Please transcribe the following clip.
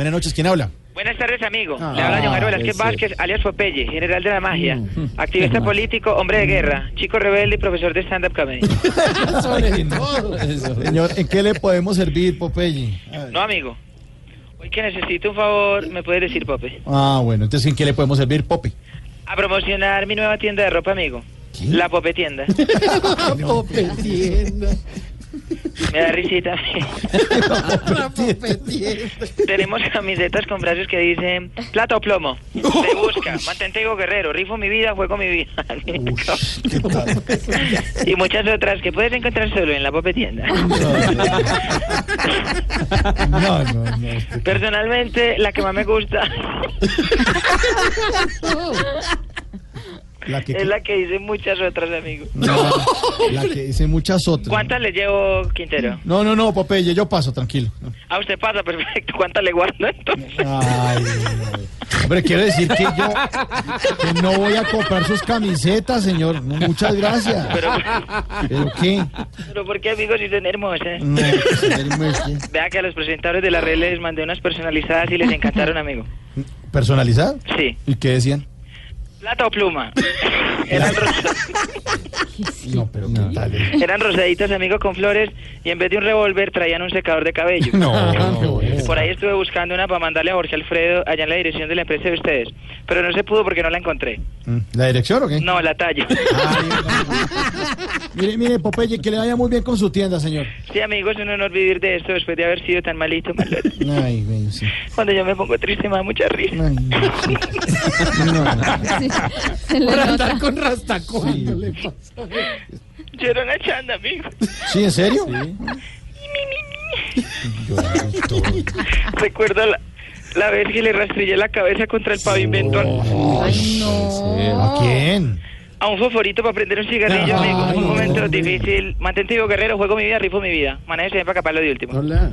Buenas noches, ¿quién habla? Buenas tardes, amigo. Ah, Le habla John Jairo Velázquez ese. Vázquez, alias Popeye, general de la magia, Mm. activista político, hombre de guerra, chico rebelde y profesor de stand-up comedy. Sobre todo. Señor, ¿en qué le podemos servir, Popeye? No, amigo. Hoy que necesito un favor, ¿me puedes decir, Pope? Ah, bueno, entonces ¿en qué le podemos servir, Pope? A promocionar mi nueva tienda de ropa, amigo. La Pope Tienda. Pope tienda. Me da risita. Tenemos camisetas con brazos que dicen plata o plomo. Te busca, mantente digo guerrero, rifo mi vida, juego mi vida. Y muchas otras que puedes encontrar solo en la Pope Tienda. No, no, no. Personalmente, la que más me gusta La que, es la que hice muchas otras, amigo. no, la que dice muchas otras. ¿Cuántas le llevo, Quintero? No, no, no, Popeye, yo paso, tranquilo. A usted pasa, perfecto. ¿Cuántas le guardo entonces? Ay, ay. Hombre, quiero decir que yo que no voy a comprar sus camisetas, señor. No, muchas gracias. Pero, ¿Pero qué? pero ¿por qué, amigos, si son hermosas? No, es Vea que a los presentadores de la red les mandé unas personalizadas y les encantaron, amigo. que- ¿Personalizada? Sí. ¿Y qué decían? ¿Plata o pluma? Eran, rosa- No, pero ¿qué tal? eran rosaditas, amigo, con flores y en vez de un revólver traían un secador de cabello. No, no. Por ahí estuve buscando una para mandarle a Jorge Alfredo allá en la dirección de la empresa de ustedes. Pero no se pudo porque no la encontré. Mm, ¿La dirección o qué? No, la talla. Ay, no. Mire, mire, Popeye, que le vaya muy bien con su tienda, señor. Sí, amigos, es un honor vivir de esto después de haber sido tan malito, malito. Ay, bueno, sí. Cuando yo me pongo triste me da mucha risa. Ay, no. No, no. Se le nota. con rastacón. Sí. Lloro una chanda, amigo. ¿Sí, en serio? Recuerdo la, la vez que le rastrillé la cabeza contra el pavimento a- Ay, no. ¿A quién? A un fosforito para prender un cigarrillo, amigo. Un momento difícil. Mantente vivo, guerrero, juego mi vida, rifo mi vida. Manéjese para caparlo de último. Hola.